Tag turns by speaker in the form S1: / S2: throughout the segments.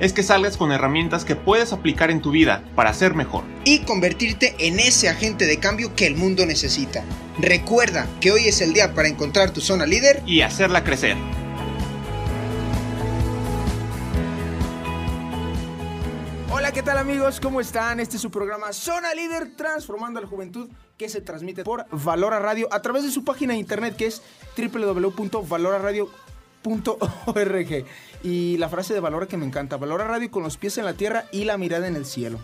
S1: es que salgas con herramientas que puedes aplicar en tu vida para ser mejor.
S2: Y convertirte en ese agente de cambio que el mundo necesita. Recuerda que hoy es el día para encontrar tu zona líder.
S1: Y hacerla crecer.
S2: Hola, ¿qué tal amigos? ¿Cómo están? Este es su programa Zona Líder Transformando a la Juventud que se transmite por Valora Radio a través de su página de internet que es www.valoraradio.org. Y la frase de Valora que me encanta, Valora Radio con los pies en la tierra y la mirada en el cielo.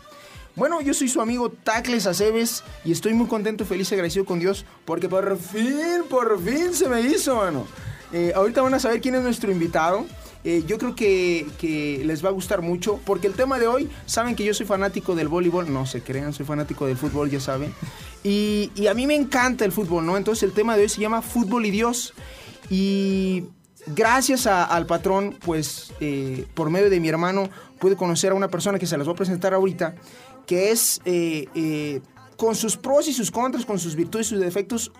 S2: Bueno, yo soy su amigo Tacles Aceves y estoy muy contento, feliz agradecido con Dios porque por fin, por fin se me hizo, mano. Eh, ahorita van a saber quién es nuestro invitado. Eh, yo creo que, que les va a gustar mucho porque el tema de hoy, saben que yo soy fanático del voleibol, no se crean, soy fanático del fútbol, ya saben. Y, y a mí me encanta el fútbol, ¿no? Entonces el tema de hoy se llama Fútbol y Dios. Y gracias al patrón, pues eh, por medio de mi hermano, pude conocer a una persona que se las voy a presentar ahorita, que es eh, eh, con sus pros y sus contras, con sus virtudes y sus defectos,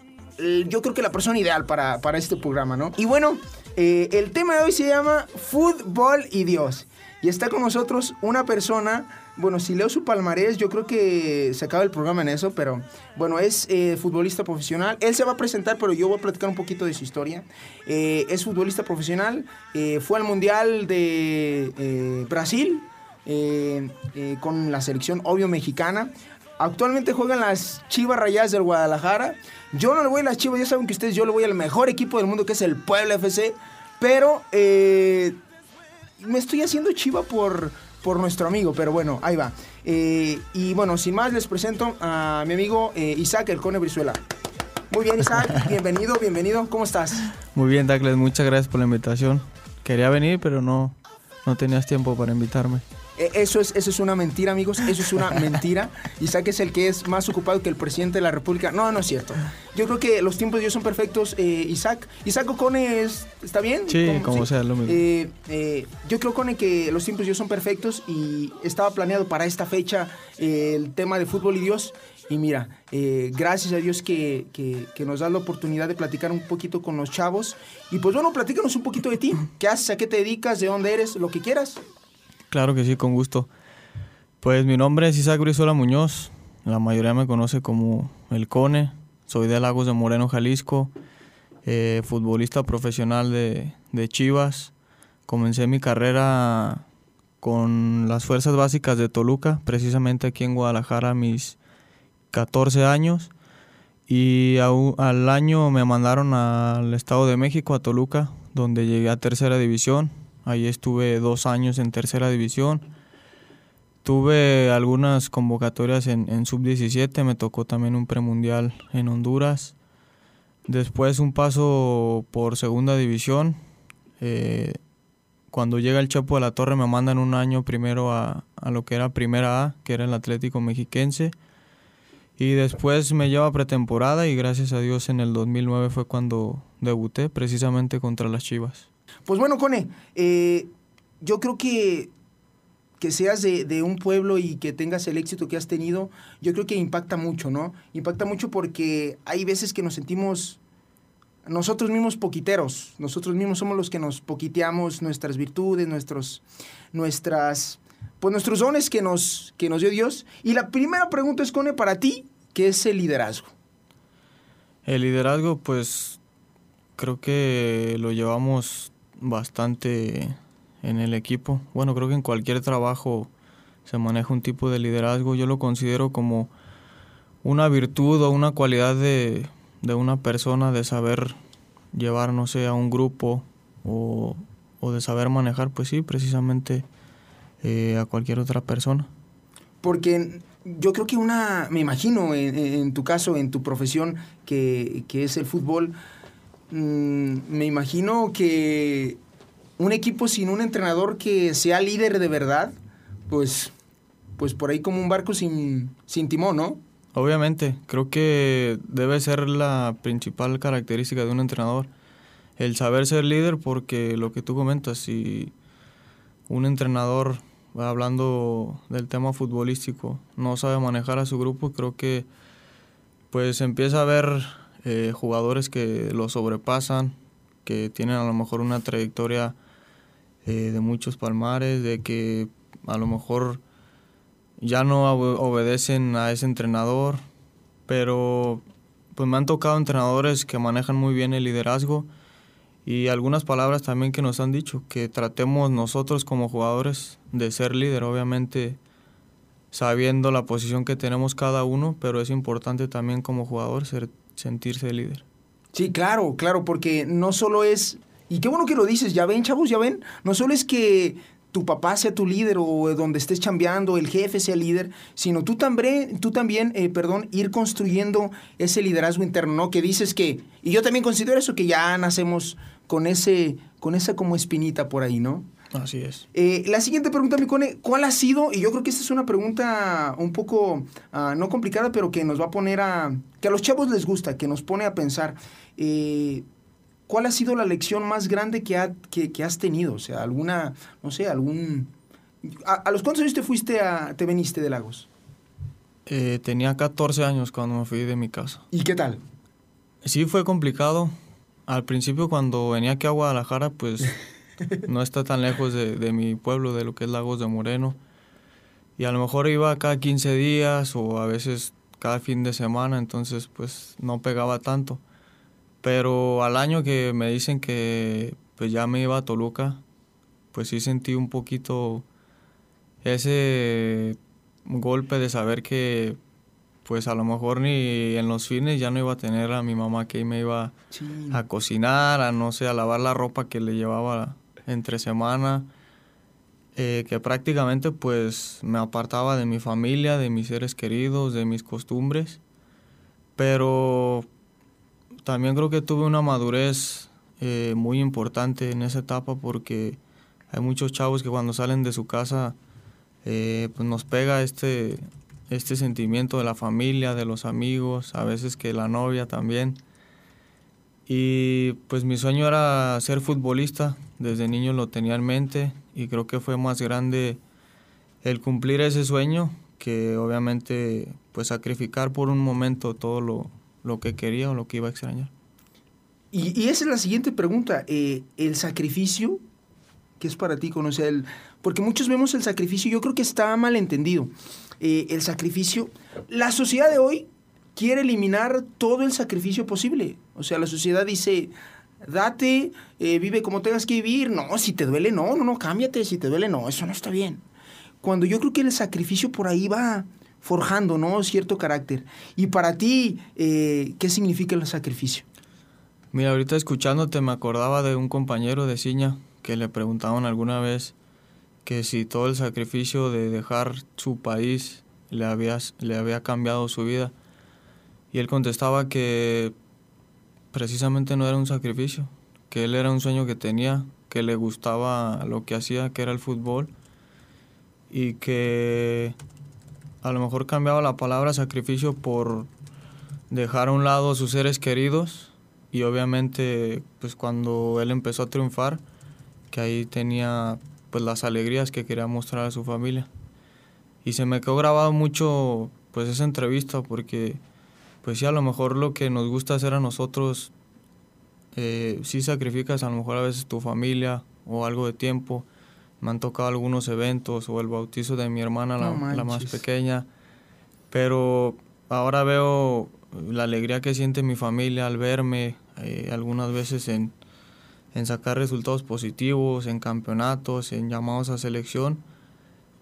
S2: yo creo que la persona ideal para, para este programa, ¿no? Y bueno, el tema de hoy se llama Fútbol y Dios. Y está con nosotros una persona, bueno, si leo su palmarés, yo creo que se acaba el programa en eso, pero bueno, es eh, futbolista profesional. Él se va a presentar, pero yo voy a platicar un poquito de su historia. Eh, es futbolista profesional, eh, fue al Mundial de Brasil con la selección, obvio, mexicana. Actualmente juegan las Chivas Rayadas del Guadalajara. Yo no le voy a las Chivas, ya saben que ustedes, yo le voy al mejor equipo del mundo que es el Puebla FC. Pero me estoy haciendo chiva por, por nuestro amigo, pero bueno, ahí va. Eh, y bueno, sin más, les presento a mi amigo eh, Isaac El Cone Brizuela. Muy bien, Isaac, bienvenido, bienvenido. ¿Cómo estás?
S3: Muy bien, Douglas, muchas gracias por la invitación. Quería venir, pero no, no tenías tiempo para invitarme.
S2: Eh, Eso es, eso es una mentira, amigos. Eso es una mentira. Isaac es el que es más ocupado que el presidente de la República. No, no es cierto. Yo creo que los tiempos de Dios son perfectos. eh, Isaac, Isaac Ocone es- ¿está bien?
S3: Sí,
S2: ¿Cómo-
S3: como sea, lo mismo.
S2: Eh, eh, yo creo, Cone, que los tiempos de Dios son perfectos y estaba planeado para esta fecha el tema de fútbol y Dios. Y mira, eh, gracias a Dios que, que- que nos da la oportunidad de platicar un poquito con los chavos. Y pues bueno, platícanos un poquito de ti. ¿Qué haces? ¿A qué te dedicas? ¿De dónde eres? Lo que quieras.
S3: Claro que sí, con gusto. Pues mi nombre es Isaac Brizola Muñoz. La mayoría me conoce como El Cone. Soy de Lagos de Moreno, Jalisco. eh, futbolista profesional de, Chivas. Comencé mi carrera con las fuerzas básicas de Toluca, precisamente aquí en Guadalajara a mis 14 años. Y al año me mandaron al Estado de México, a Toluca, donde llegué a tercera división. Ahí estuve dos años en tercera división. Tuve algunas convocatorias en, en sub-17, me tocó también un premundial en Honduras. Después un paso por segunda división. Eh, cuando llega el Chapo de la Torre me mandan un año primero a, lo que era primera A, que era el Atlético Mexiquense. Y después me lleva pretemporada y gracias a Dios en el 2009 fue cuando debuté precisamente contra las Chivas.
S2: Pues bueno, Cone, eh, yo creo que que seas de, de un pueblo y que tengas el éxito que has tenido, yo creo que impacta mucho, ¿no? Impacta mucho porque hay veces que nos sentimos nosotros mismos poquiteros, nosotros mismos somos los que nos poquiteamos nuestras virtudes, nuestros, nuestras, pues nuestros dones que nos, que nos dio Dios. Y la primera pregunta es, Cone, para ti, ¿qué es el liderazgo?
S3: El liderazgo, pues creo que lo llevamos bastante en el equipo. Bueno, creo que en cualquier trabajo se maneja un tipo de liderazgo. Yo lo considero como una virtud o una cualidad de, de una persona de saber llevar, no sé, a un grupo o, o de saber manejar, pues sí, precisamente eh, a cualquier otra persona.
S2: Porque yo creo que una, me imagino en, en tu caso, en tu profesión, que, que es el fútbol, mm, me imagino que un equipo sin un entrenador que sea líder de verdad, pues, pues por ahí como un barco sin, sin timón, ¿no?
S3: Obviamente, creo que debe ser la principal característica de un entrenador, el saber ser líder, porque lo que tú comentas, si un entrenador, hablando del tema futbolístico, no sabe manejar a su grupo, creo que pues empieza a ver eh, jugadores que lo sobrepasan, que tienen a lo mejor una trayectoria eh, de muchos palmares, de que a lo mejor ya no obedecen a ese entrenador, pero pues me han tocado entrenadores que manejan muy bien el liderazgo y algunas palabras también que nos han dicho, que tratemos nosotros como jugadores de ser líder, obviamente sabiendo la posición que tenemos cada uno, pero es importante también como jugador ser, sentirse líder.
S2: Sí, claro, claro, porque no solo es, y qué bueno que lo dices, ya ven chavos, ya ven, no solo es que tu papá sea tu líder o donde estés chambeando, el jefe sea líder, sino tú también, tú también eh, perdón, ir construyendo ese liderazgo interno, ¿no? Que dices que, y yo también considero eso, que ya nacemos con, ese, con esa como espinita por ahí, ¿no?
S3: Así es.
S2: Eh, la siguiente pregunta, mi cone, ¿cuál ha sido? Y yo creo que esta es una pregunta un poco, ah, no complicada, pero que nos va a poner a, que a los chavos les gusta, que nos pone a pensar. Eh, ¿cuál ha sido la lección más grande que, que, has tenido? O sea, alguna, no sé, algún... ¿A, los cuántos años te fuiste a, te veniste de Lagos?
S3: Eh, tenía 14 años cuando me fui de mi casa.
S2: ¿Y qué tal?
S3: Sí, fue complicado. Al principio cuando venía aquí a Guadalajara, pues no está tan lejos de, de, mi pueblo, de lo que es Lagos de Moreno. Y a lo mejor iba cada 15 días o a veces cada fin de semana, entonces pues no pegaba tanto. Pero al año que me dicen que pues ya me iba a Toluca, pues sí sentí un poquito ese golpe de saber que pues a lo mejor ni en los fines ya no iba a tener a mi mamá que me iba a cocinar, a no sé, a lavar la ropa que le llevaba entre semana, eh, que prácticamente pues me apartaba de mi familia, de mis seres queridos, de mis costumbres, pero también creo que tuve una madurez eh, muy importante en esa etapa porque hay muchos chavos que cuando salen de su casa eh, pues nos pega este, este sentimiento de la familia, de los amigos, a veces que la novia también. Y pues mi sueño era ser futbolista, desde niño lo tenía en mente y creo que fue más grande el cumplir ese sueño que obviamente pues sacrificar por un momento todo lo, lo que quería o lo que iba a extrañar.
S2: Y, esa es la siguiente pregunta. Eh, ¿El sacrificio? ¿Qué es para ti conocer el...? Porque muchos vemos el sacrificio, yo creo que está mal entendido. Eh, el sacrificio... La sociedad de hoy quiere eliminar todo el sacrificio posible. O sea, la sociedad dice, date, eh, vive como tengas que vivir. No, si te duele, no, no, no, cámbiate. Si te duele, no, eso no está bien. Cuando yo creo que el sacrificio por ahí va forjando, ¿no? Cierto carácter. Y para ti, eh, ¿qué significa el sacrificio?
S3: Mira, ahorita escuchándote me acordaba de un compañero de Ciña que le preguntaban alguna vez que si todo el sacrificio de dejar su país le había, le había cambiado su vida. Y él contestaba que precisamente no era un sacrificio, que él era un sueño que tenía, que le gustaba lo que hacía, que era el fútbol, y que a lo mejor cambiaba la palabra sacrificio por dejar a un lado a sus seres queridos. Y obviamente pues cuando él empezó a triunfar que ahí tenía pues las alegrías que quería mostrar a su familia. Y se me quedó grabado mucho pues esa entrevista porque pues sí a lo mejor lo que nos gusta hacer a nosotros eh, sí sacrificas a lo mejor a veces tu familia o algo de tiempo. Me han tocado algunos eventos o el bautizo de mi hermana, la, más pequeña, pero ahora veo la alegría que siente mi familia al verme, eh, algunas veces en, en sacar resultados positivos, en campeonatos, en llamados a selección,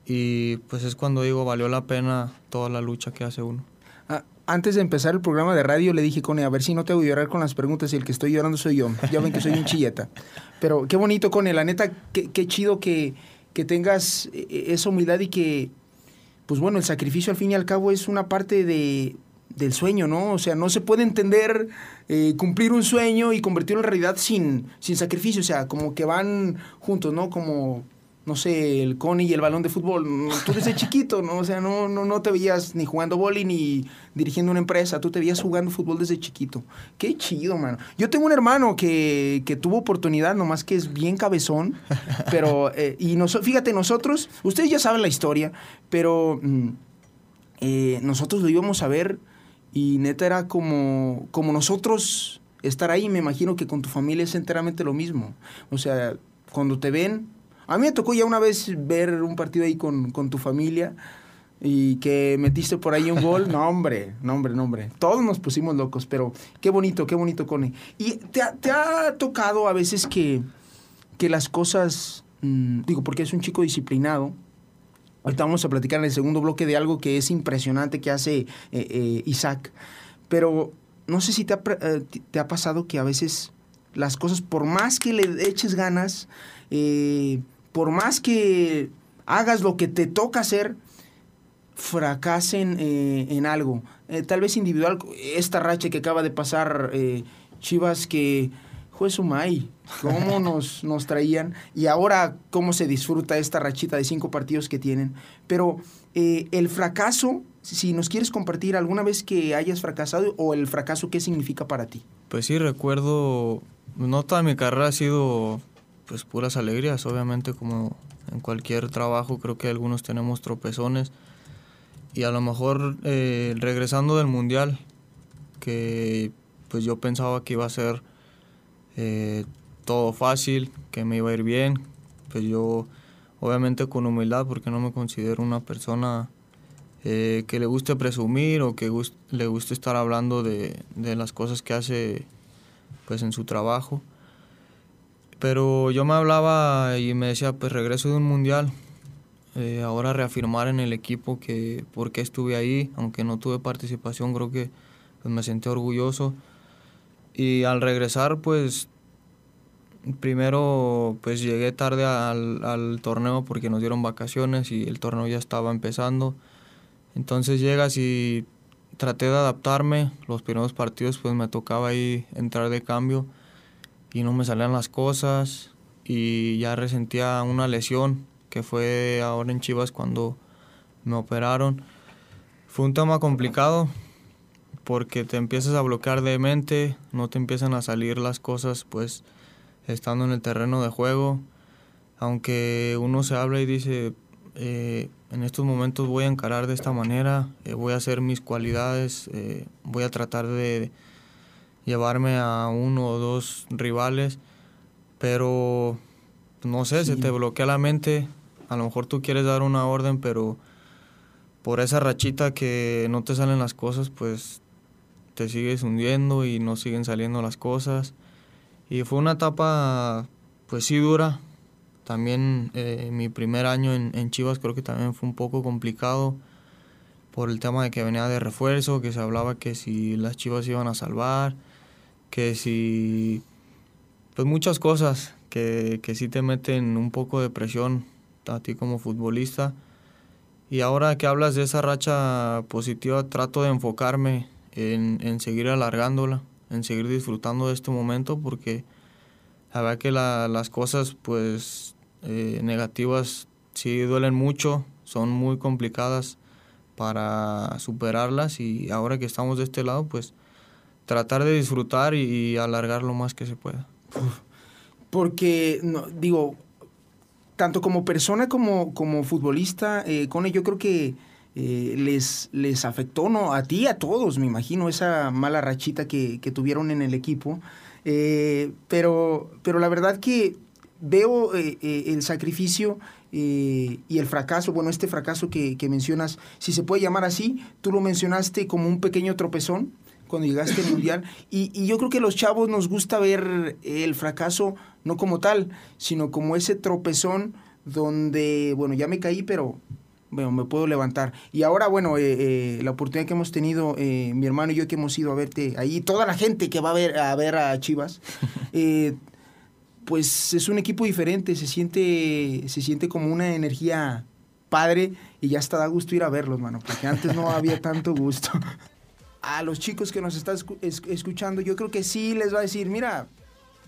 S3: y pues es cuando digo, valió la pena toda la lucha que hace uno
S2: antes de empezar el programa de radio le dije, Cone, a ver si no te voy a llorar con las preguntas y el que estoy llorando soy yo. Ya ven que soy un chilleta. Pero qué bonito, Cone, la neta, qué, chido que, que, tengas e, e, esa humildad y que, pues bueno, el sacrificio al fin y al cabo es una parte de, del sueño, ¿no? O sea, no se puede entender eh, cumplir un sueño y convertirlo en realidad sin, sin sacrificio. O sea, como que van juntos, ¿no? Como no sé, el cone y el balón de fútbol. Tú desde chiquito, ¿no? O sea, no, no, no te veías ni jugando boli ni dirigiendo una empresa. Tú te veías jugando fútbol desde chiquito. Qué chido, mano. Yo tengo un hermano que, que tuvo oportunidad, nomás que es bien cabezón. Pero, eh, y nos, fíjate, nosotros, ustedes ya saben la historia, pero mm, eh, nosotros lo íbamos a ver y neta era como, como nosotros estar ahí. Me imagino que con tu familia es enteramente lo mismo. O sea, cuando te ven a mí me tocó ya una vez ver un partido ahí con, tu familia y que metiste por ahí un gol. No, hombre, no, hombre, no, hombre. Todos nos pusimos locos, pero qué bonito, qué bonito, Cone. ¿Y te ha, tocado a veces que, que las cosas, mm, digo, porque es un chico disciplinado, Ahorita vamos a platicar en el segundo bloque de algo que es impresionante que hace eh, eh, Isaac. Pero no sé si te ha, eh, te ha, pasado que a veces las cosas, por más que le eches ganas, por más que hagas lo que te toca hacer, fracasen eh, en algo. Eh, tal vez individual, esta racha que acaba de pasar eh, Chivas que fue Sumay, cómo nos, nos traían y ahora cómo se disfruta esta rachita de cinco partidos que tienen. Pero el fracaso, si nos quieres compartir alguna vez que hayas fracasado o el fracaso, ¿qué significa para ti?
S3: Pues sí, recuerdo, no toda mi carrera ha sido pues puras alegrías, obviamente como en cualquier trabajo creo que algunos tenemos tropezones. Y a lo mejor eh, regresando del mundial que pues yo pensaba que iba a ser eh, todo fácil, que me iba a ir bien, pues yo obviamente con humildad porque no me considero una persona eh, que le guste presumir o que le guste estar hablando de, de las cosas que hace pues en su trabajo pero yo me hablaba y me decía, pues regreso de un mundial, eh, ahora reafirmar en el equipo que por qué estuve ahí, aunque no tuve participación, creo que pues, me sentí orgulloso. Y al regresar, pues primero pues llegué tarde al, torneo porque nos dieron vacaciones y el torneo ya estaba empezando. Entonces llegas y traté de adaptarme. Los primeros partidos pues me tocaba ahí entrar de cambio y no me salían las cosas y ya resentía una lesión que fue ahora en Chivas cuando me operaron. Fue un tema complicado porque te empiezas a bloquear de mente, no te empiezan a salir las cosas pues estando en el terreno de juego. Aunque uno se habla y dice, eh, en estos momentos voy a encarar de esta manera, eh, voy a hacer mis cualidades, eh, voy a tratar de, llevarme a uno o dos rivales, pero no sé, se te bloquea la mente. A lo mejor tú quieres dar una orden, pero por esa rachita que no te salen las cosas, pues te sigues hundiendo y no siguen saliendo las cosas. Y fue una etapa, pues sí, dura. También eh, mi primer año en, en Chivas creo que también fue un poco complicado por el tema de que venía de refuerzo, que se hablaba que si las Chivas iban a salvar, que si, pues muchas cosas que, que sí te meten un poco de presión a ti como futbolista. Y ahora que hablas de esa racha positiva, trato de enfocarme en, en seguir alargándola, en seguir disfrutando de este momento, porque la verdad que la, las cosas pues eh, negativas sí duelen mucho, son muy complicadas para superarlas y ahora que estamos de este lado pues tratar de disfrutar y, alargar lo más que se pueda.
S2: Porque, no, digo, tanto como persona como, como futbolista, eh, Cone, yo creo que eh, les, les afectó, ¿no? A ti, a todos, me imagino, esa mala rachita que, tuvieron en el equipo. Eh, pero, pero la verdad que veo eh, el sacrificio y el fracaso, bueno, este fracaso que, que, mencionas, si se puede llamar así, tú lo mencionaste como un pequeño tropezón, cuando llegaste al mundial. Y, y, yo creo que los chavos nos gusta ver el fracaso no como tal, sino como ese tropezón donde, bueno, ya me caí, pero bueno, me puedo levantar. Y ahora, bueno, eh, eh, la oportunidad que hemos tenido, eh, mi hermano y yo que hemos ido a verte ahí, toda la gente que va a ver a, ver a Chivas, pues es un equipo diferente, se siente, se siente como una energía padre y ya está da gusto ir a verlos, mano, porque antes no había tanto gusto. a los chicos que nos están escuchando, yo creo que sí les va a decir, mira,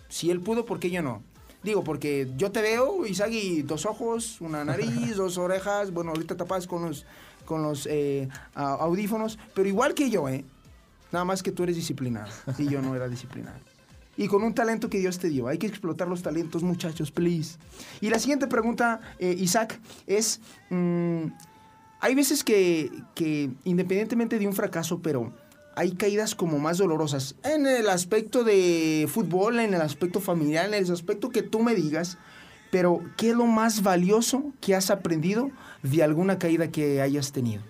S2: si él pudo, ¿por qué yo no? Digo, porque yo te veo, Isagi, dos ojos, una nariz, dos orejas, bueno, ahorita tapas con los, con los eh, audífonos, pero igual que yo, ¿eh? Nada más que tú eres disciplinado y yo no era disciplinado. Y con un talento que Dios te dio. Hay que explotar los talentos, muchachos, please. Y la siguiente pregunta, eh, Isaac, es... Mm, hay veces que, que, independientemente de un fracaso, pero hay caídas como más dolorosas. En el aspecto de fútbol, en el aspecto familiar, en el aspecto que tú me digas. Pero, ¿qué es lo más valioso que has aprendido de alguna caída que hayas tenido?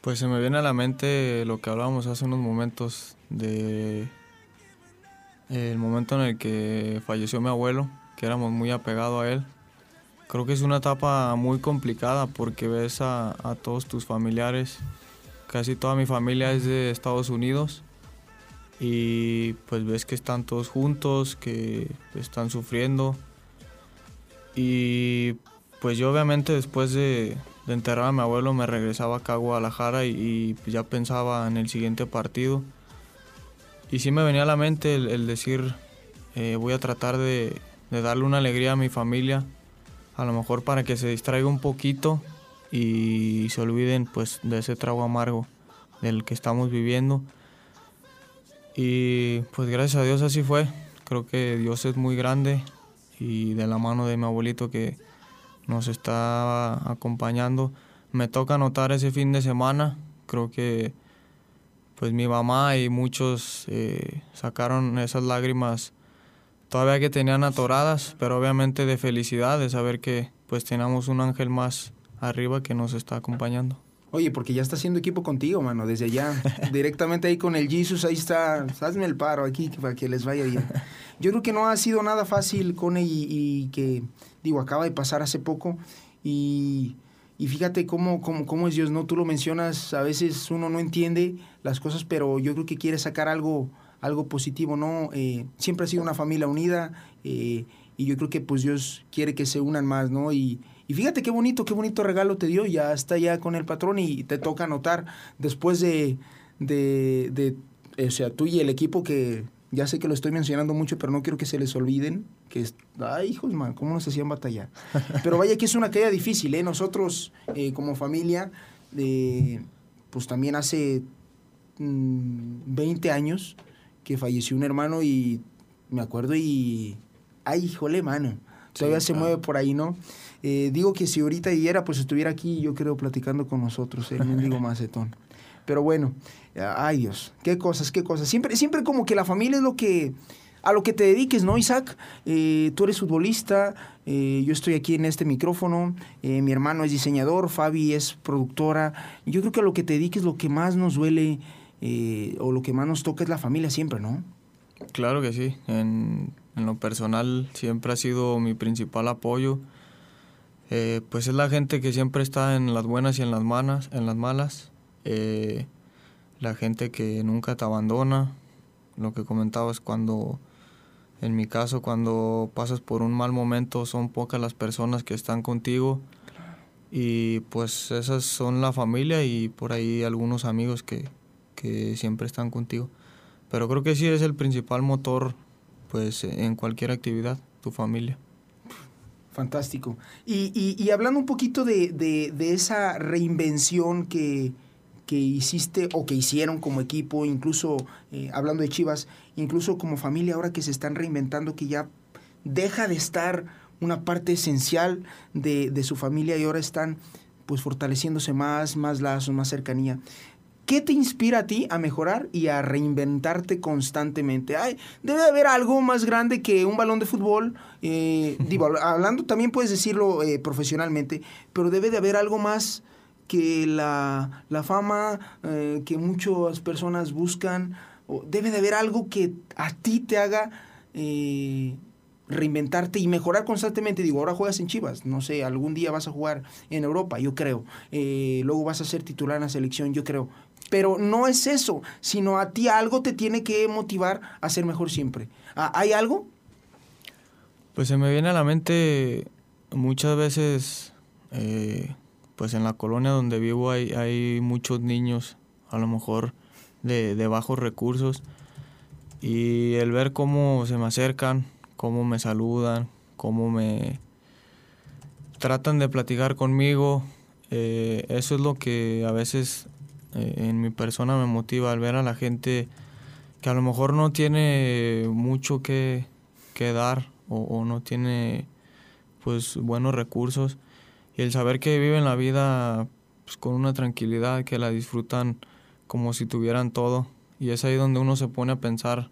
S3: Pues se me viene a la mente lo que hablábamos hace unos momentos de el momento en el que falleció mi abuelo, que éramos muy apegados a él. Creo que es una etapa muy complicada porque ves a, a todos tus familiares, casi toda mi familia es de Estados Unidos y pues ves que están todos juntos, que están sufriendo y pues yo obviamente después de, de enterrar a mi abuelo me regresaba acá a Guadalajara y, pues, ya pensaba en el siguiente partido. Y sí me venía a la mente el, decir, eh, voy a tratar de, darle una alegría a mi familia, a lo mejor para que se distraiga un poquito y se olviden pues de ese trago amargo del que estamos viviendo. Y pues gracias a Dios así fue. Creo que Dios es muy grande y de la mano de mi abuelito que nos está acompañando. Me toca anotar ese fin de semana. Creo que pues mi mamá y muchos eh, sacaron esas lágrimas todavía que tenían atoradas, pero obviamente de felicidad de saber que pues tenemos un ángel más arriba que nos está acompañando.
S2: Oye, porque ya está haciendo equipo contigo, mano, desde allá. Directamente ahí con el Jesus, ahí está. Hazme el paro aquí para que les vaya bien. Yo creo que no ha sido nada fácil, con y, y que digo, acaba de pasar hace poco y, fíjate cómo, cómo, cómo, es Dios, ¿no? Tú lo mencionas, a veces uno no entiende las cosas, pero yo creo que quiere sacar algo, algo positivo, ¿no? Eh, siempre ha sido una familia unida eh, y yo creo que pues Dios quiere que se unan más, ¿no? Y, fíjate qué bonito, qué bonito regalo te dio, ya está ya con el patrón y te toca anotar después de, de, de o sea, tú y el equipo que ya sé que lo estoy mencionando mucho, pero no quiero que se les olviden que, ay, hijos, man, ¿cómo nos hacían batallar? Pero vaya que es una caída difícil, ¿eh? Nosotros, eh, como familia, eh, pues también hace 20 mm, años que falleció un hermano y me acuerdo y, ay, híjole, mano, todavía se mueve por ahí, ¿no? Eh, digo que si ahorita viviera, pues estuviera aquí, yo creo, platicando con nosotros, el mendigo macetón. Pero bueno, ay Dios, qué cosas, qué cosas. Siempre, siempre como que la familia es lo que, a lo que te dediques, ¿no, Isaac? Eh, tú eres futbolista, eh, yo estoy aquí en este micrófono, eh, mi hermano es diseñador, Fabi es productora. Yo creo que a lo que te dediques, lo que más nos duele o lo que más nos toca es la familia siempre, ¿no?
S3: Claro que sí. En, en lo personal siempre ha sido mi principal apoyo. Pues es la gente que siempre está en las buenas y en las, malas, en las malas eh, la gente que nunca te abandona, lo que comentabas cuando, en mi caso, cuando pasas por un mal momento, son pocas las personas que están contigo. Y pues esas son la familia y por ahí algunos amigos que, que siempre están contigo. Pero creo que sí es el principal motor pues en cualquier actividad, tu familia.
S2: Fantástico. Y, y, hablando un poquito de, de, de esa reinvención que, que hiciste o que hicieron como equipo, incluso eh, hablando de Chivas, incluso como familia ahora que se están reinventando, que ya deja de estar una parte esencial de, de su familia y ahora están pues fortaleciéndose más, más lazos, más cercanía. ¿Qué te inspira a ti a mejorar y a reinventarte constantemente? Ay, debe de haber algo más grande que un balón de fútbol. Eh, digo, hablando también puedes decirlo eh, profesionalmente, pero debe de haber algo más que la, fama eh, que muchas personas buscan, debe de haber algo que a ti te haga eh, reinventarte y mejorar constantemente. Digo, ahora juegas en Chivas, no sé, algún día vas a jugar en Europa, yo creo. Eh, luego vas a ser titular en la selección, yo creo. Pero no es eso, sino a ti algo te tiene que motivar a ser mejor siempre. Ah, ¿Hay algo?
S3: Pues se me viene a la mente muchas veces pues en la colonia donde vivo hay, hay muchos niños, a lo mejor de, bajos recursos, y el ver cómo se me acercan, cómo me saludan, cómo me tratan de platicar conmigo. Eh, eso es lo que a veces eh, en mi persona me motiva al ver a la gente que a lo mejor no tiene mucho que, que dar o, no tiene pues buenos recursos. Y el saber que viven la vida pues, con una tranquilidad, que la disfrutan como si tuvieran todo. Y es ahí donde uno se pone a pensar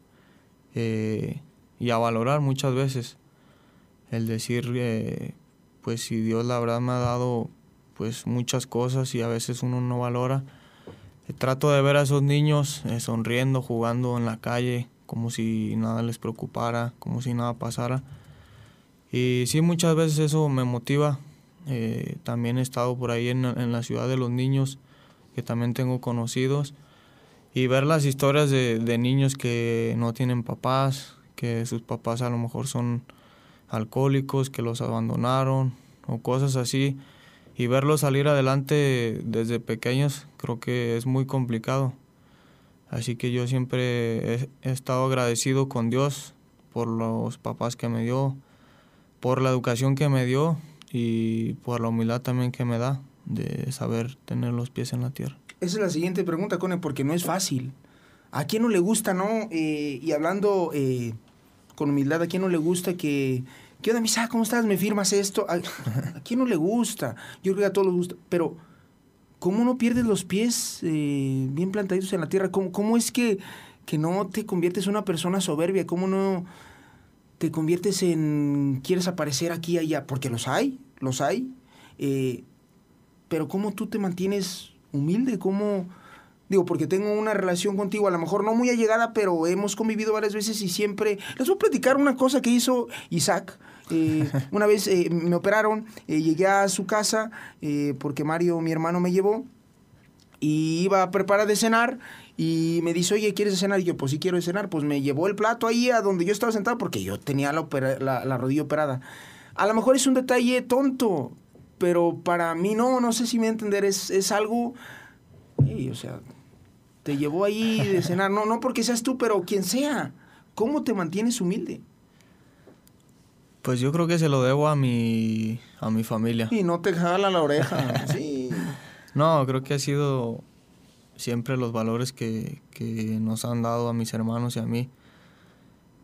S3: eh, y a valorar muchas veces el decir eh, pues si Dios la verdad me ha dado pues muchas cosas y a veces uno no valora trato de ver a esos niños eh, sonriendo, jugando en la calle, como si nada les preocupara, como si nada pasara. Y sí, muchas veces eso me motiva. Eh, también he estado por ahí en, la ciudad de los niños, que también tengo conocidos, y ver las historias de niños que no tienen papás, que sus papás a lo mejor son alcohólicos, que los abandonaron o cosas así y verlos salir adelante desde pequeños creo que es muy complicado. Así que yo siempre he, estado agradecido con Dios por los papás que me dio, por la educación que me dio y por la humildad también que me da de saber tener los pies en la tierra.
S2: Esa es la siguiente pregunta, Cone, porque no es fácil. ¿A quién no le gusta, no? Eh, y hablando eh, con humildad, ¿a quién no le gusta que ¿Qué onda, Misa? ¿Cómo estás? ¿Me firmas esto? ¿A, quién no le gusta? Yo creo que a todos les gusta. Pero, ¿cómo no pierdes los pies eh, bien plantaditos en la tierra? ¿Cómo, cómo es que, que no te conviertes en una persona soberbia? ¿Cómo no te conviertes en... quieres aparecer aquí y allá? Porque los hay, los hay. Eh, pero ¿cómo tú te mantienes humilde? ¿Cómo Digo, porque tengo una relación contigo, a lo mejor no muy allegada, pero hemos convivido varias veces y siempre... Les voy a platicar una cosa que hizo Isaac. Eh, una vez eh, me operaron, eh, llegué a su casa porque Mario, mi hermano, me llevó y iba a preparar de cenar y me dice, oye, ¿quieres cenar? Y yo, pues sí quiero cenar. Pues me llevó el plato ahí a donde yo estaba sentado porque yo tenía la, la, rodilla operada. A lo mejor es un detalle tonto, pero para mí no, no sé si me entender, es, es algo... o sea, te llevó ahí de cenar, no, no porque seas tú, pero quien sea, ¿cómo te mantienes humilde?
S3: Pues yo creo que se lo debo a mi, a mi familia.
S2: Y no te jala la oreja, sí.
S3: No, creo que ha sido siempre los valores que, que, nos han dado a mis hermanos y a mí.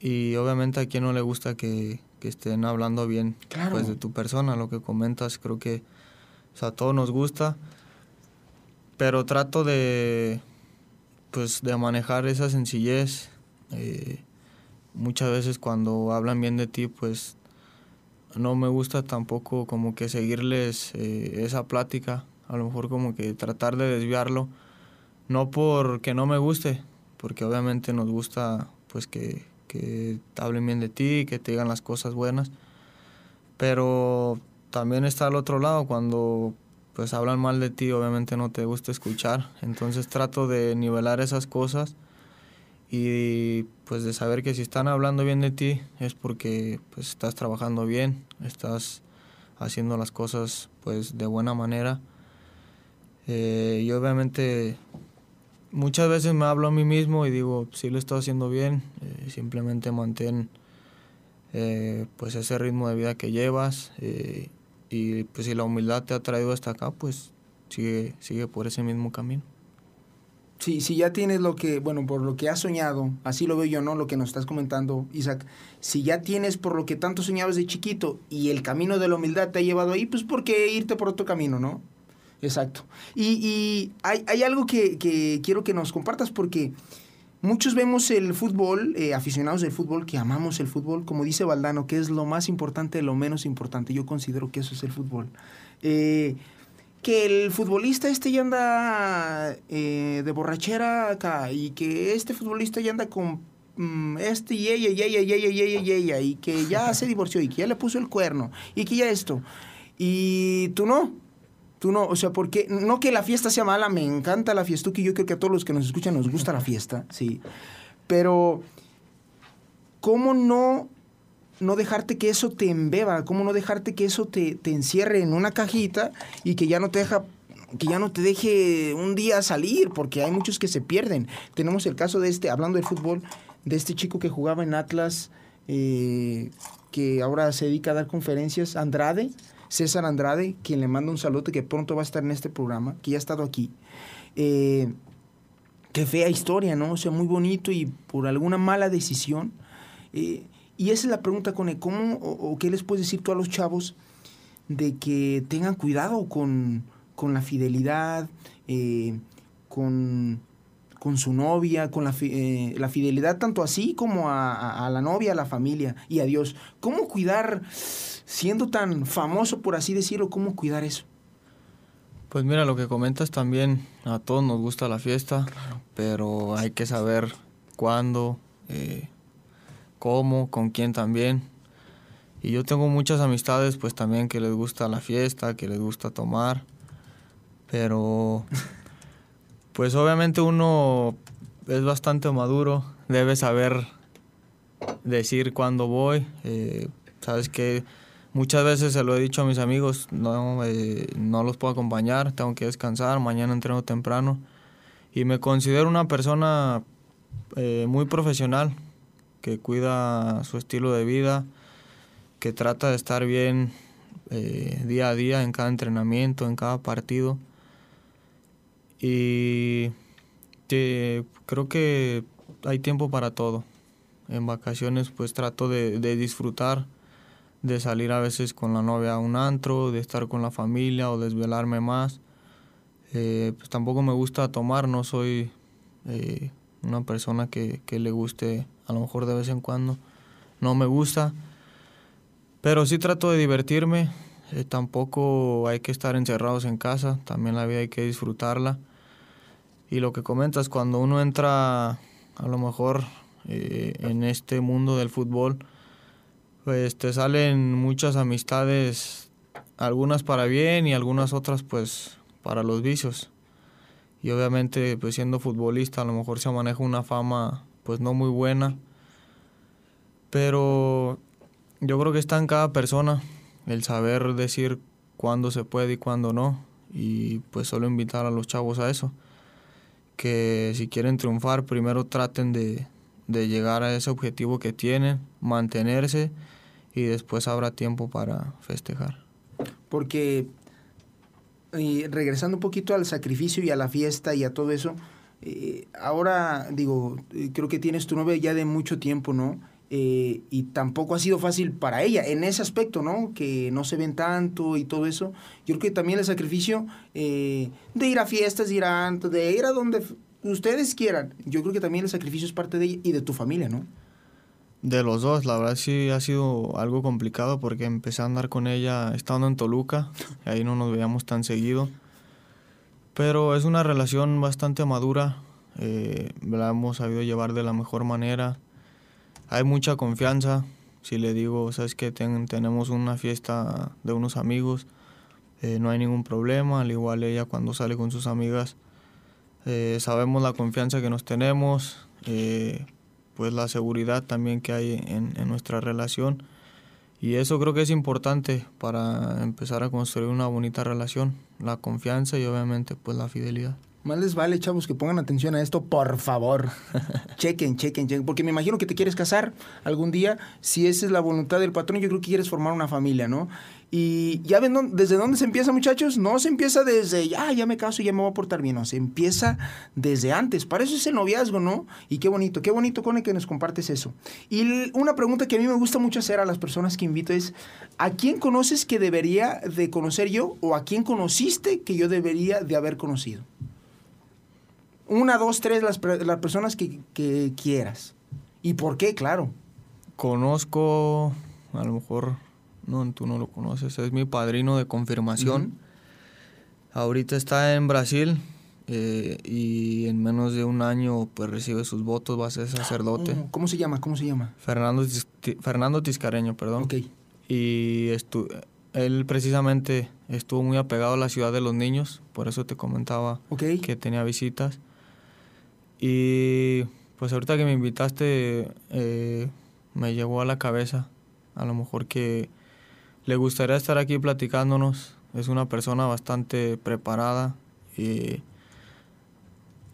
S3: Y obviamente a quien no le gusta que, que estén hablando bien pues, de tu persona, lo que comentas, creo que a todos nos gusta. Pero trato de, pues de manejar esa sencillez. Eh, muchas veces cuando hablan bien de ti, pues no me gusta tampoco como que seguirles eh, esa plática, a lo mejor como que tratar de desviarlo, no porque no me guste, porque obviamente nos gusta pues que, que hablen bien de ti, que te digan las cosas buenas, pero también está al otro lado cuando pues hablan mal de ti, obviamente no te gusta escuchar. Entonces trato de nivelar esas cosas y pues de saber que si están hablando bien de ti es porque pues estás trabajando bien, estás haciendo las cosas pues de buena manera. Eh, y obviamente muchas veces me hablo a mí mismo y digo, si lo estoy haciendo bien, eh, simplemente mantén eh, pues ese ritmo de vida que llevas y pues si la humildad te ha traído hasta acá, pues sigue, sigue por ese mismo camino.
S2: Sí, si ya tienes lo que, bueno, por lo que has soñado, así lo veo yo, ¿no? Lo que nos estás comentando, Isaac. Si ya tienes por lo que tanto soñabas de chiquito y el camino de la humildad te ha llevado ahí, pues ¿por qué irte por otro camino, no? Exacto. Y, y hay, hay, algo que, que, quiero que nos compartas porque muchos vemos el fútbol, eh, aficionados del fútbol, que amamos el fútbol, como dice Valdano, que es lo más importante lo menos importante. Yo considero que eso es el fútbol. Eh, que el futbolista este ya anda eh, de borrachera acá y que este futbolista ya anda con mm, este y ella y ella y ella y ella y ella y que ya se divorció y que ya le puso el cuerno y que ya esto. Y tú no, Tú no, o sea, porque no que la fiesta sea mala, me encanta la fiesta, que yo creo que a todos los que nos escuchan nos gusta la fiesta, sí. Pero, ¿cómo no, no dejarte que eso te embeba? ¿Cómo no dejarte que eso te, te encierre en una cajita y que ya no te deja que ya no te deje un día salir, porque hay muchos que se pierden. Tenemos el caso de este, hablando del fútbol, de este chico que jugaba en Atlas, eh, que ahora se dedica a dar conferencias, Andrade, César Andrade, quien le manda un saludo que pronto va a estar en este programa, que ya ha estado aquí. Eh, qué fea historia, ¿no? O sea, muy bonito y por alguna mala decisión. Eh, y esa es la pregunta, con ¿cómo o, qué les puedes decir tú a los chavos de que tengan cuidado con, con la fidelidad, eh, con, con, su novia, con la, la, fidelidad tanto así como a, a, la novia, a la familia y a Dios? ¿Cómo cuidar siendo tan famoso, por así decirlo, cómo cuidar eso?
S3: Pues mira, lo que comentas también, a todos nos gusta la fiesta, pero hay que saber cuándo, eh, cómo, con quién también. Y yo tengo muchas amistades pues también que les gusta la fiesta, que les gusta tomar, pero pues obviamente uno es bastante maduro, debe saber decir cuándo voy, eh, sabes que Muchas veces se lo he dicho a mis amigos, no, eh, no los puedo acompañar, tengo que descansar, mañana entreno temprano. Y me considero una persona eh, muy profesional, que cuida su estilo de vida, que trata de estar bien eh, día a día en cada entrenamiento, en cada partido. Y creo que hay tiempo para todo. En vacaciones pues trato de, de disfrutar de salir a veces con la novia a un antro, de estar con la familia o desvelarme más. Eh, pues tampoco me gusta tomar, no soy eh, una persona que, le guste a lo mejor de vez en cuando. No me gusta, pero sí trato de divertirme. Eh, tampoco hay que estar encerrados en casa, también la vida hay que disfrutarla. Y lo que comentas, cuando uno entra a lo mejor en este mundo del fútbol, pues te salen muchas amistades, algunas para bien y algunas otras pues para los vicios. Y obviamente pues siendo futbolista a lo mejor se maneja una fama pues no muy buena. Pero yo creo que está en cada persona el saber decir cuándo se puede y cuándo no. Y pues solo invitar a los chavos a eso. Que si quieren triunfar primero traten de, de llegar a ese objetivo que tienen, mantenerse y después habrá tiempo para festejar.
S2: Porque regresando un poquito al sacrificio y a la fiesta y a todo eso, eh, ahora digo, eh, creo que tienes tu novia ya de mucho tiempo, ¿no? Eh, y tampoco ha sido fácil para ella en ese aspecto, ¿no? Que no se ven tanto y todo eso. Yo creo que también el sacrificio de ir a fiestas, de ir a de ir a donde ustedes quieran. Yo creo que también el sacrificio es parte de ella y de tu familia, ¿no?
S3: De los dos, la verdad sí ha sido algo complicado porque empecé a andar con ella estando en Toluca, ahí no nos veíamos tan seguido. Pero es una relación bastante madura, eh, la hemos sabido llevar de la mejor manera. Hay mucha confianza, si le digo, sabes que tenemos una fiesta de unos amigos, eh, no hay ningún problema, al igual ella cuando sale con sus amigas, eh, sabemos la confianza que nos tenemos. Pues la seguridad también que hay en nuestra relación. Y eso creo que es importante para empezar a construir una bonita relación, la confianza y obviamente pues la fidelidad.
S2: Más les vale, chavos, que pongan atención a esto, por favor. chequen, chequen, chequen. Porque me imagino que te quieres casar algún día. Si esa es la voluntad del patrón, yo creo que quieres formar una familia, ¿no? Y ya ven desde dónde se empieza, muchachos. No se empieza desde, ya, ya me caso y ya me voy a portar bien. No, se empieza desde antes. Para eso es el noviazgo, ¿no? Y qué bonito, qué bonito, Cone, que nos compartes eso. Y una pregunta que a mí me gusta mucho hacer a las personas que invito es, ¿a quién conoces que debería de conocer yo o a quién conociste que yo debería de haber conocido? Una, dos, tres, las, las personas que, que, quieras. ¿Y por qué? Claro.
S3: Conozco, a lo mejor, no, tú no lo conoces, es mi padrino de confirmación. Ahorita está en Brasil eh, y en menos de un año pues recibe sus votos, va a ser sacerdote.
S2: ¿Cómo se llama? ¿Cómo se llama?
S3: Fernando, Fernando Tiscareño, perdón.
S2: Ok.
S3: Y él precisamente estuvo muy apegado a la ciudad de los niños, por eso te comentaba que tenía visitas. Y pues ahorita que me invitaste, eh, me llegó a la cabeza, a lo mejor que le gustaría estar aquí platicándonos. Es una persona bastante preparada y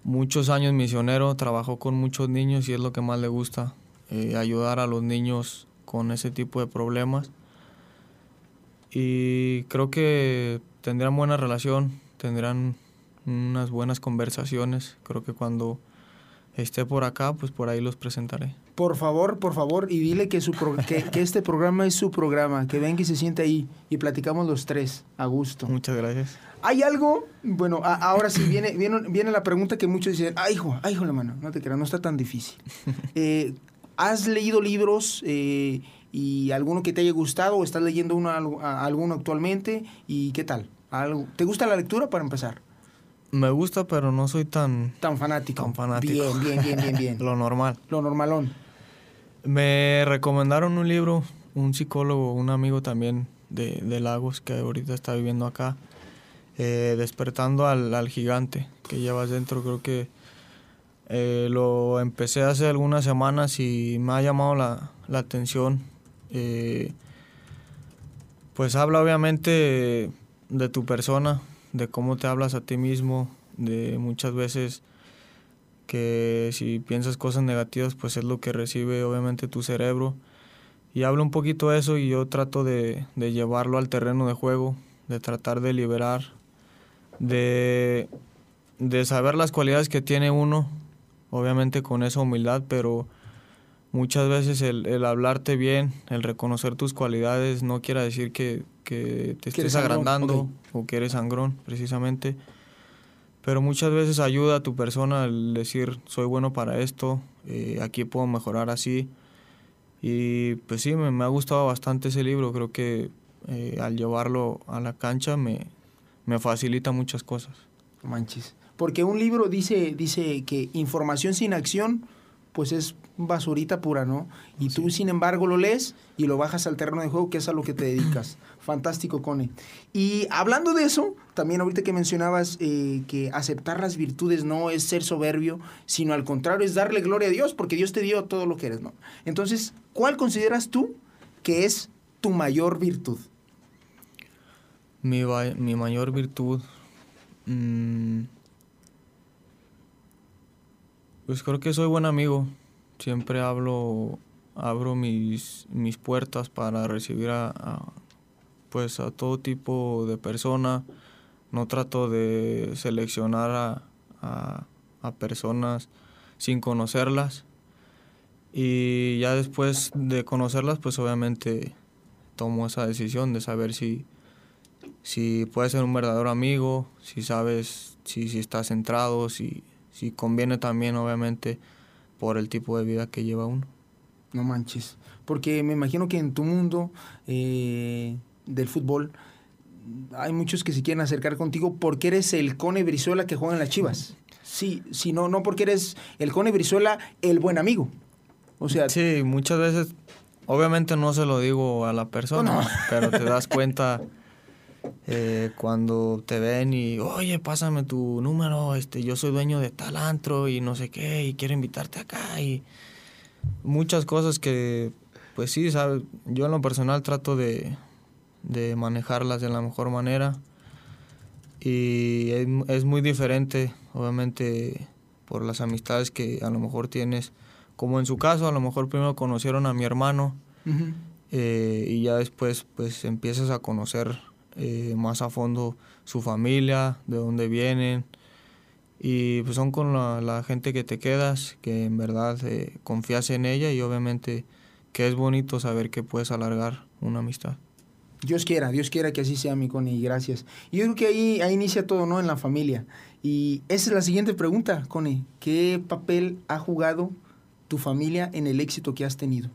S3: muchos años misionero, trabajó con muchos niños y es lo que más le gusta, eh, ayudar a los niños con ese tipo de problemas. Y creo que tendrán buena relación, tendrán unas buenas conversaciones. Creo que cuando esté por acá, pues por ahí los presentaré.
S2: Por favor, por favor, y dile que, su que, este programa es su programa, que venga y se siente ahí y platicamos los tres a gusto.
S3: Muchas gracias.
S2: ¿Hay algo? Bueno, ahora sí viene, viene, viene la pregunta que muchos dicen, ay hijo, ay hijo la mano, no te creas, no está tan difícil. Eh, ¿Has leído libros eh, y alguno que te haya gustado o estás leyendo uno, alguno actualmente? ¿Y qué tal? ¿Algo? ¿Te gusta la lectura para empezar?
S3: Me gusta, pero no soy tan...
S2: Tan fanático.
S3: Tan fanático.
S2: Bien, bien, bien, bien, bien.
S3: Lo normal.
S2: Lo normalón.
S3: Me recomendaron un libro, un psicólogo, un amigo también de, de Lagos que ahorita está viviendo acá, eh, Despertando al, al, Gigante que llevas dentro. Creo que eh, lo empecé hace algunas semanas y me ha llamado la, la atención. Eh, pues habla obviamente de tu persona, de cómo te hablas a ti mismo, de muchas veces que si piensas cosas negativas, pues es lo que recibe obviamente tu cerebro. Y hablo un poquito de eso y yo trato de, de llevarlo al terreno de juego, de tratar de liberar, de, de saber las cualidades que tiene uno, obviamente con esa humildad, pero muchas veces el, el hablarte bien, el reconocer tus cualidades, no quiere decir que, que te estés agrandando o que eres sangrón, precisamente. Pero muchas veces ayuda a tu persona el decir, soy bueno para esto, eh, aquí puedo mejorar así. Y pues sí, me, me, ha gustado bastante ese libro, creo que eh, al llevarlo a la cancha me, me facilita muchas cosas.
S2: Manches. Porque un libro dice, dice que información sin acción, pues es basurita pura, ¿no? Y tú, sin embargo, lo lees y lo bajas al terreno de juego, que es a lo que te dedicas. Fantástico, Cone. Y hablando de eso, también ahorita que mencionabas eh, que aceptar las virtudes no es ser soberbio, sino al contrario, es darle gloria a Dios, porque Dios te dio todo lo que eres, ¿no? Entonces, ¿cuál consideras tú que es tu mayor virtud?
S3: Mi, mi mayor virtud... Mm, pues creo que soy buen amigo. Siempre hablo, abro mis, mis puertas para recibir a, pues a todo tipo de persona. No trato de seleccionar a, a, personas sin conocerlas. Y ya después de conocerlas, pues obviamente tomo esa decisión de saber si, si puedes ser un verdadero amigo, si sabes, si, si estás centrado, si, si conviene también obviamente por el tipo de vida que lleva uno.
S2: No manches. Porque me imagino que en tu mundo eh, del fútbol hay muchos que se quieren acercar contigo porque eres el Cone Brizuela que juega en las Chivas. Sí, sí, no, no porque eres el Cone Brizuela, el buen amigo. O sea,
S3: sí, muchas veces, obviamente no se lo digo a la persona, pero te das cuenta eh, cuando te ven y, oye, pásame tu número, este, yo soy dueño de tal antro y no sé qué, y quiero invitarte acá, y muchas cosas que, pues sí, ¿sabes? yo en lo personal trato de, de manejarlas de la mejor manera, y es, es, muy diferente, obviamente, por las amistades que a lo mejor tienes, como en su caso, a lo mejor primero conocieron a mi hermano, eh, y ya después, pues, empiezas a conocer eh, más a fondo su familia, de dónde vienen. Y pues son con la, gente que te quedas, que en verdad eh, confías en ella y obviamente que es bonito saber que puedes alargar una amistad.
S2: Dios quiera, Dios quiera que así sea, mi Connie, gracias. Y yo creo que ahí, ahí inicia todo, ¿no? En la familia. Y esa es la siguiente pregunta, Connie. ¿Qué papel ha jugado tu familia en el éxito que has tenido?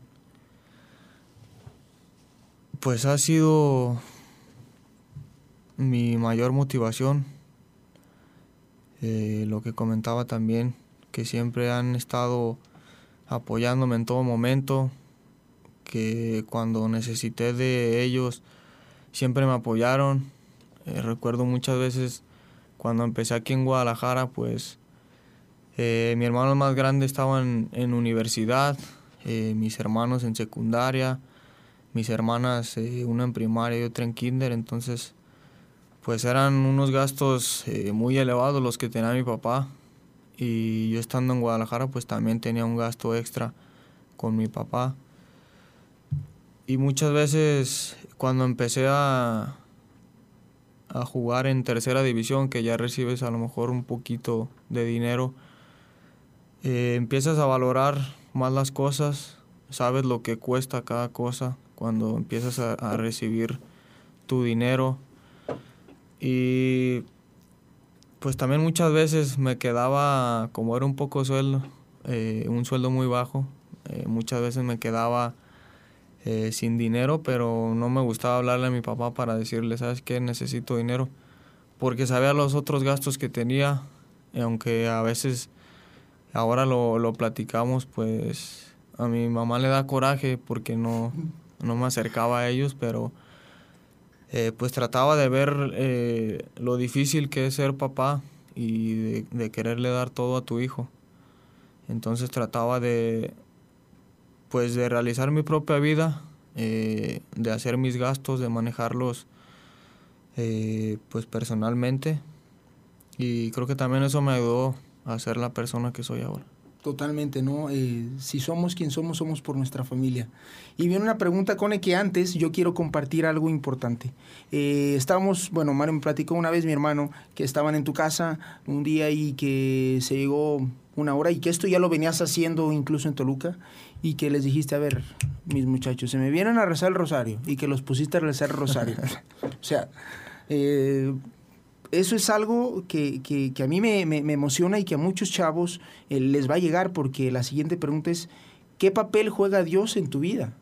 S3: Pues ha sido mi mayor motivación, eh, lo que comentaba también, que siempre han estado apoyándome en todo momento, que cuando necesité de ellos siempre me apoyaron. Eh, recuerdo muchas veces cuando empecé aquí en Guadalajara, pues eh, mi hermano más grande estaba en, en universidad, mis hermanos en secundaria, mis hermanas, una en primaria y otra en kinder, entonces pues eran unos gastos eh, muy elevados los que tenía mi papá y yo estando en Guadalajara pues también tenía un gasto extra con mi papá. Y muchas veces cuando empecé a, a jugar en tercera división, que ya recibes a lo mejor un poquito de dinero, eh, empiezas a valorar más las cosas, sabes lo que cuesta cada cosa cuando empiezas a, a recibir tu dinero. Y pues también muchas veces me quedaba, como era un poco sueldo, eh, un sueldo muy bajo, eh, muchas veces me quedaba eh, sin dinero, pero no me gustaba hablarle a mi papá para decirle, ¿sabes qué? Necesito dinero, porque sabía los otros gastos que tenía, y aunque a veces ahora lo, lo platicamos, pues a mi mamá le da coraje porque no, no me acercaba a ellos, pero eh, pues trataba de ver eh, lo difícil que es ser papá y de, quererle dar todo a tu hijo. Entonces trataba de, pues de realizar mi propia vida, eh, de hacer mis gastos, de manejarlos pues personalmente. Y creo que también eso me ayudó a ser la persona que soy ahora.
S2: Totalmente, ¿no? Eh, si somos quien somos, somos por nuestra familia. Y viene una pregunta, Cone, que antes yo quiero compartir algo importante. Eh, estábamos, bueno, Mario me platicó una vez, mi hermano, que estaban en tu casa un día y que se llegó una hora y que esto ya lo venías haciendo incluso en Toluca y que les dijiste, a ver, mis muchachos, se me vienen a rezar el rosario y que los pusiste a rezar el rosario. o sea, eh, eso es algo que, que, a mí me, me, me, emociona y que a muchos chavos eh, les va a llegar porque la siguiente pregunta es, ¿qué papel juega Dios en tu vida?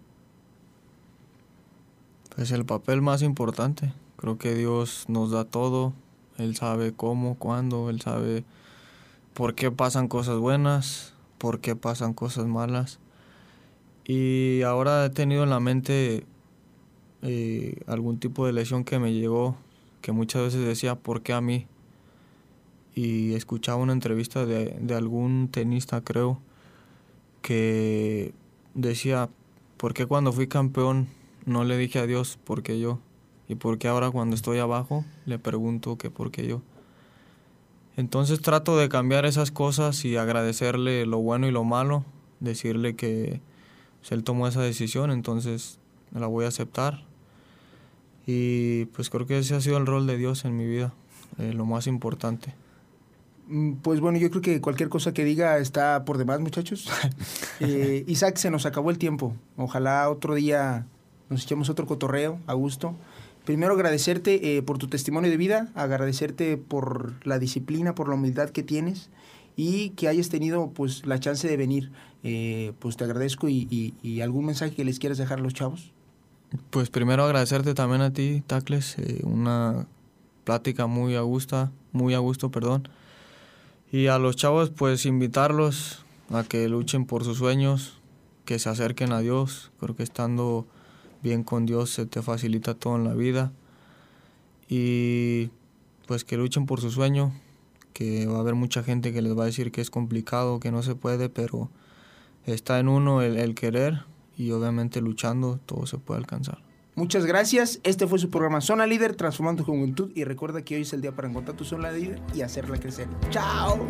S3: Pues el papel más importante. Creo que Dios nos da todo. Él sabe cómo, cuándo, Él sabe por qué pasan cosas buenas, por qué pasan cosas malas. Y ahora he tenido en la mente eh, algún tipo de lesión que me llegó que muchas veces decía, ¿por qué a mí? Y escuchaba una entrevista de, de algún tenista, creo, que decía, ¿por qué cuando fui campeón no le dije a Dios por qué yo? ¿Y por qué ahora cuando estoy abajo le pregunto que por qué yo? Entonces trato de cambiar esas cosas y agradecerle lo bueno y lo malo, decirle que pues, él tomó esa decisión, entonces la voy a aceptar y pues creo que ese ha sido el rol de Dios en mi vida, eh, lo más importante.
S2: Pues bueno, yo creo que cualquier cosa que diga está por demás, muchachos. eh, Isaac, se nos acabó el tiempo. Ojalá otro día nos echemos otro cotorreo a gusto. Primero agradecerte eh, por tu testimonio de vida, agradecerte por la disciplina, por la humildad que tienes y que hayas tenido pues la chance de venir. Eh, pues te agradezco y, y, y algún mensaje que les quieras dejar a los chavos.
S3: Pues primero agradecerte también a ti, Tacles, eh, una plática muy a gusto, muy a gusto, perdón. Y a los chavos, pues invitarlos a que luchen por sus sueños, que se acerquen a Dios. Creo que estando bien con Dios se te facilita todo en la vida. Y pues que luchen por su sueño, que va a haber mucha gente que les va a decir que es complicado, que no se puede, pero está en uno el, el querer y obviamente luchando todo se puede alcanzar.
S2: Muchas gracias. Este fue su programa Zona Líder, transformando tu juventud. Y recuerda que hoy es el día para encontrar tu zona líder y hacerla crecer. ¡Chao!